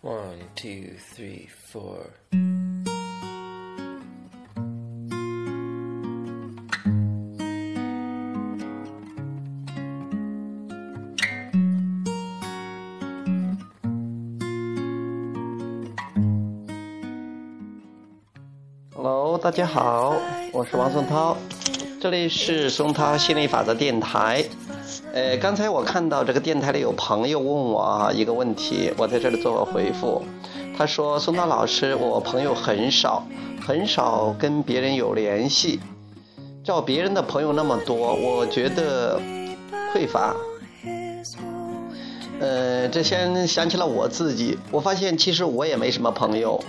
One, two, three, four. 大家好，我是王松涛，这里是松涛心理法则电台。呃，刚才我看到这个电台里有朋友问我一个问题，我在这里做个回复。他说：“松涛老师，我朋友很少，很少跟别人有联系，照别人的朋友那么多，我觉得匮乏。”呃，这先想起了我自己，我发现其实我也没什么朋友。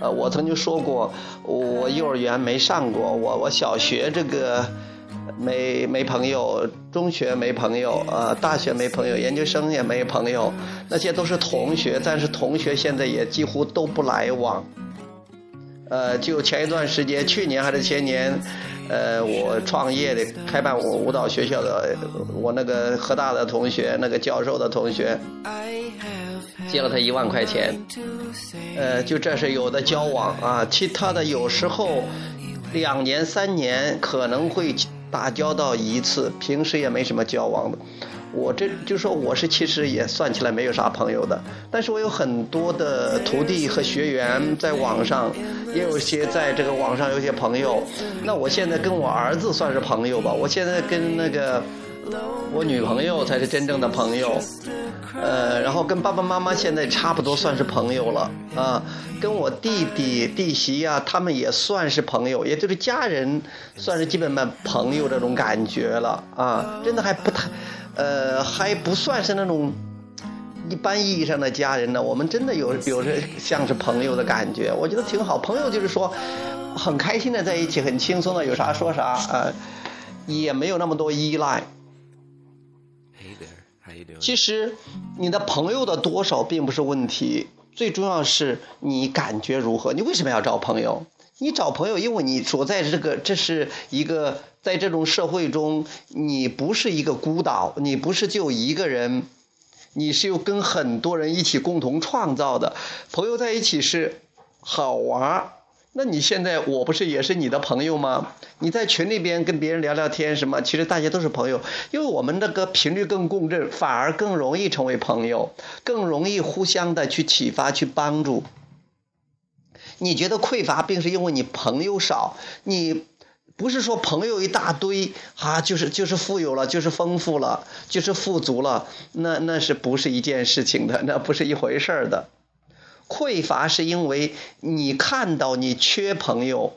呃，我曾经说过，我幼儿园没上过，我我小学这个没没朋友，中学没朋友，呃，大学没朋友，研究生也没朋友，那些都是同学，但是同学现在也几乎都不来往。呃，就前一段时间，去年还是前年，呃，我创业的开办我舞蹈学校的，我那个河大的同学，那个教授的同学。借了他一万块钱，呃，就这是有的交往啊。其他的有时候两年三年可能会打交道一次，平时也没什么交往的。我这就说我是其实也算起来没有啥朋友的，但是我有很多的徒弟和学员在网上，也有些在这个网上有些朋友。那我现在跟我儿子算是朋友吧，我现在跟那个我女朋友才是真正的朋友。呃，然后跟爸爸妈妈现在差不多算是朋友了啊，跟我弟弟弟媳呀，他们也算是朋友，也就是家人，算是基本上朋友这种感觉了啊，真的还不太，呃，还不算是那种一般意义上的家人呢。我们真的有比如说像是朋友的感觉，我觉得挺好。朋友就是说很开心的在一起，很轻松的，有啥说啥啊，也没有那么多依赖。其实，你的朋友的多少并不是问题，最重要是你感觉如何。你为什么要找朋友？你找朋友，因为你所在这个，这是一个在这种社会中，你不是一个孤岛，你不是就一个人，你是有跟很多人一起共同创造的。朋友在一起是好玩儿。那你现在我不是也是你的朋友吗？你在群里边跟别人聊聊天什么？其实大家都是朋友，因为我们那个频率更共振，反而更容易成为朋友，更容易互相的去启发、去帮助。你觉得匮乏，并是因为你朋友少，你不是说朋友一大堆啊，就是就是富有了，就是丰富了，就是富足了，那那是不是一件事情的？那不是一回事儿的。匮乏是因为你看到你缺朋友。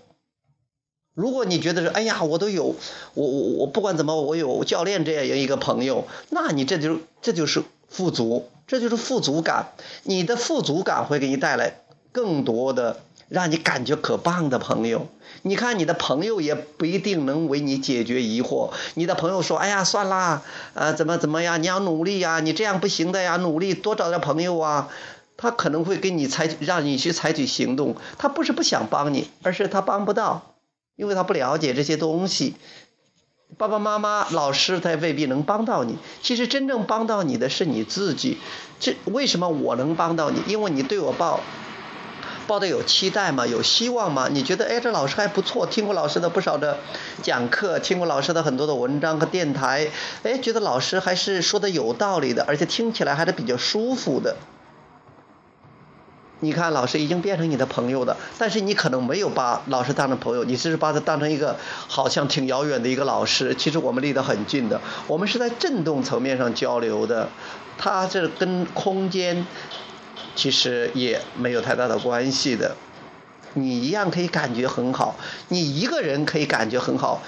如果你觉得是，哎呀，我都有，我我我不管怎么，我有教练这样一个朋友，那你这就这就是富足，这就是富足感。你的富足感会给你带来更多的让你感觉可棒的朋友。你看你的朋友也不一定能为你解决疑惑。你的朋友说，哎呀，算啦，呃，怎么怎么样，你要努力呀，你这样不行的呀，努力多找点朋友啊。他可能会给你采取让你去采取行动，他不是不想帮你，而是他帮不到，因为他不了解这些东西。爸爸妈妈、老师他未必能帮到你。其实真正帮到你的是你自己。这为什么我能帮到你？因为你对我抱抱的有期待嘛，有希望嘛？你觉得哎，这老师还不错，听过老师的不少的讲课，听过老师的很多的文章和电台，哎，觉得老师还是说的有道理的，而且听起来还是比较舒服的。你看，老师已经变成你的朋友了，但是你可能没有把老师当成朋友，你只是把他当成一个好像挺遥远的一个老师。其实我们离得很近的，我们是在振动层面上交流的，他这跟空间其实也没有太大的关系的。你一样可以感觉很好，你一个人可以感觉很好。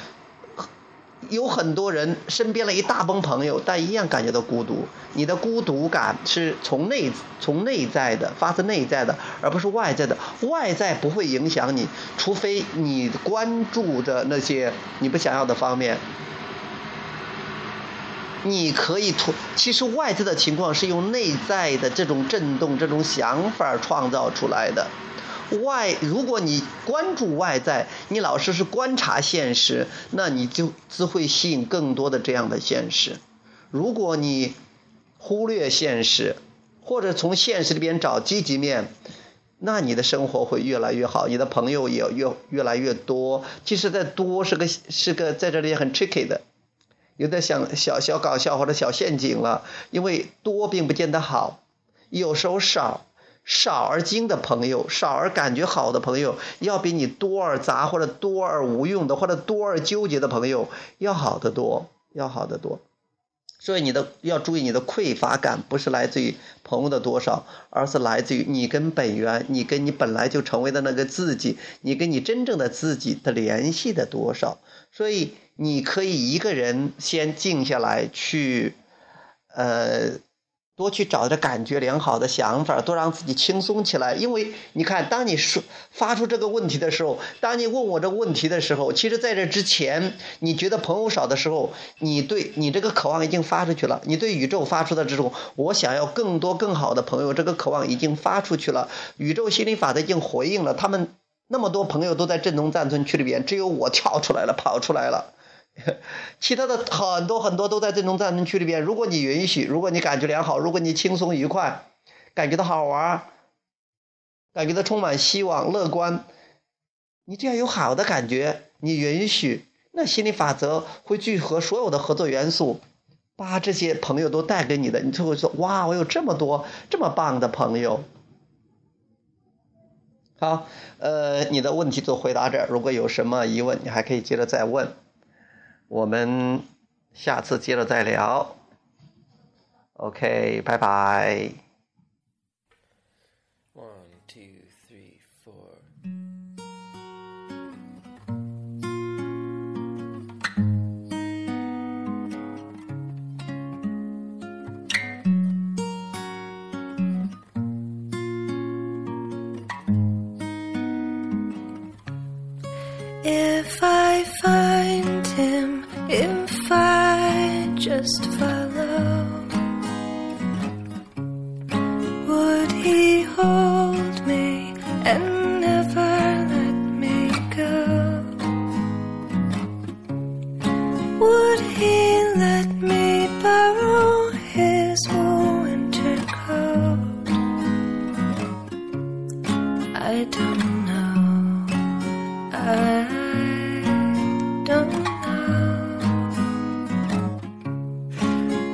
有很多人身边了一大帮朋友，但一样感觉到孤独。你的孤独感是从内从内在的，发自内在的，而不是外在的。外在不会影响你，除非你关注的那些你不想要的方面。你可以突，其实外在的情况是用内在的这种震动、这种想法创造出来的。外，如果你关注外在，你老是是观察现实，那你就只会吸引更多的这样的现实。如果你忽略现实，或者从现实里边找积极面，那你的生活会越来越好，你的朋友也越越来越多。其实，在多是个是个在这里很 tricky 的，有点想小小搞笑或者小陷阱了。因为多并不见得好，有时候少少而精的朋友，少而感觉好的朋友，要比你多而杂或者多而无用的或者多而纠结的朋友要好得多，要好得多。所以你的要注意，你的匮乏感不是来自于朋友的多少，而是来自于你跟本源，你跟你本来就成为的那个自己，你跟你真正的自己的联系的多少。所以你可以一个人先静下来去，呃。多去找着感觉良好的想法，多让自己轻松起来。因为你看，当你说发出这个问题的时候，当你问我这个问题的时候，其实在这之前，你觉得朋友少的时候，你对你这个渴望已经发出去了。你对宇宙发出的这种我想要更多更好的朋友，这个渴望已经发出去了。宇宙心理法则已经回应了，他们那么多朋友都在震动暂存区里边，只有我跳出来了，跑出来了。其他的很多很多都在这种战争区里边。如果你允许，如果你感觉良好，如果你轻松愉快，感觉到好玩，感觉到充满希望、乐观，你只要有好的感觉，你允许，那心理法则会聚合所有的合作元素，把这些朋友都带给你的，你就会说：哇，我有这么多这么棒的朋友。好，呃，你的问题就回答这儿。如果有什么疑问，你还可以接着再问。我们下次接着再聊。OK，拜拜。If I find him, if I just follow,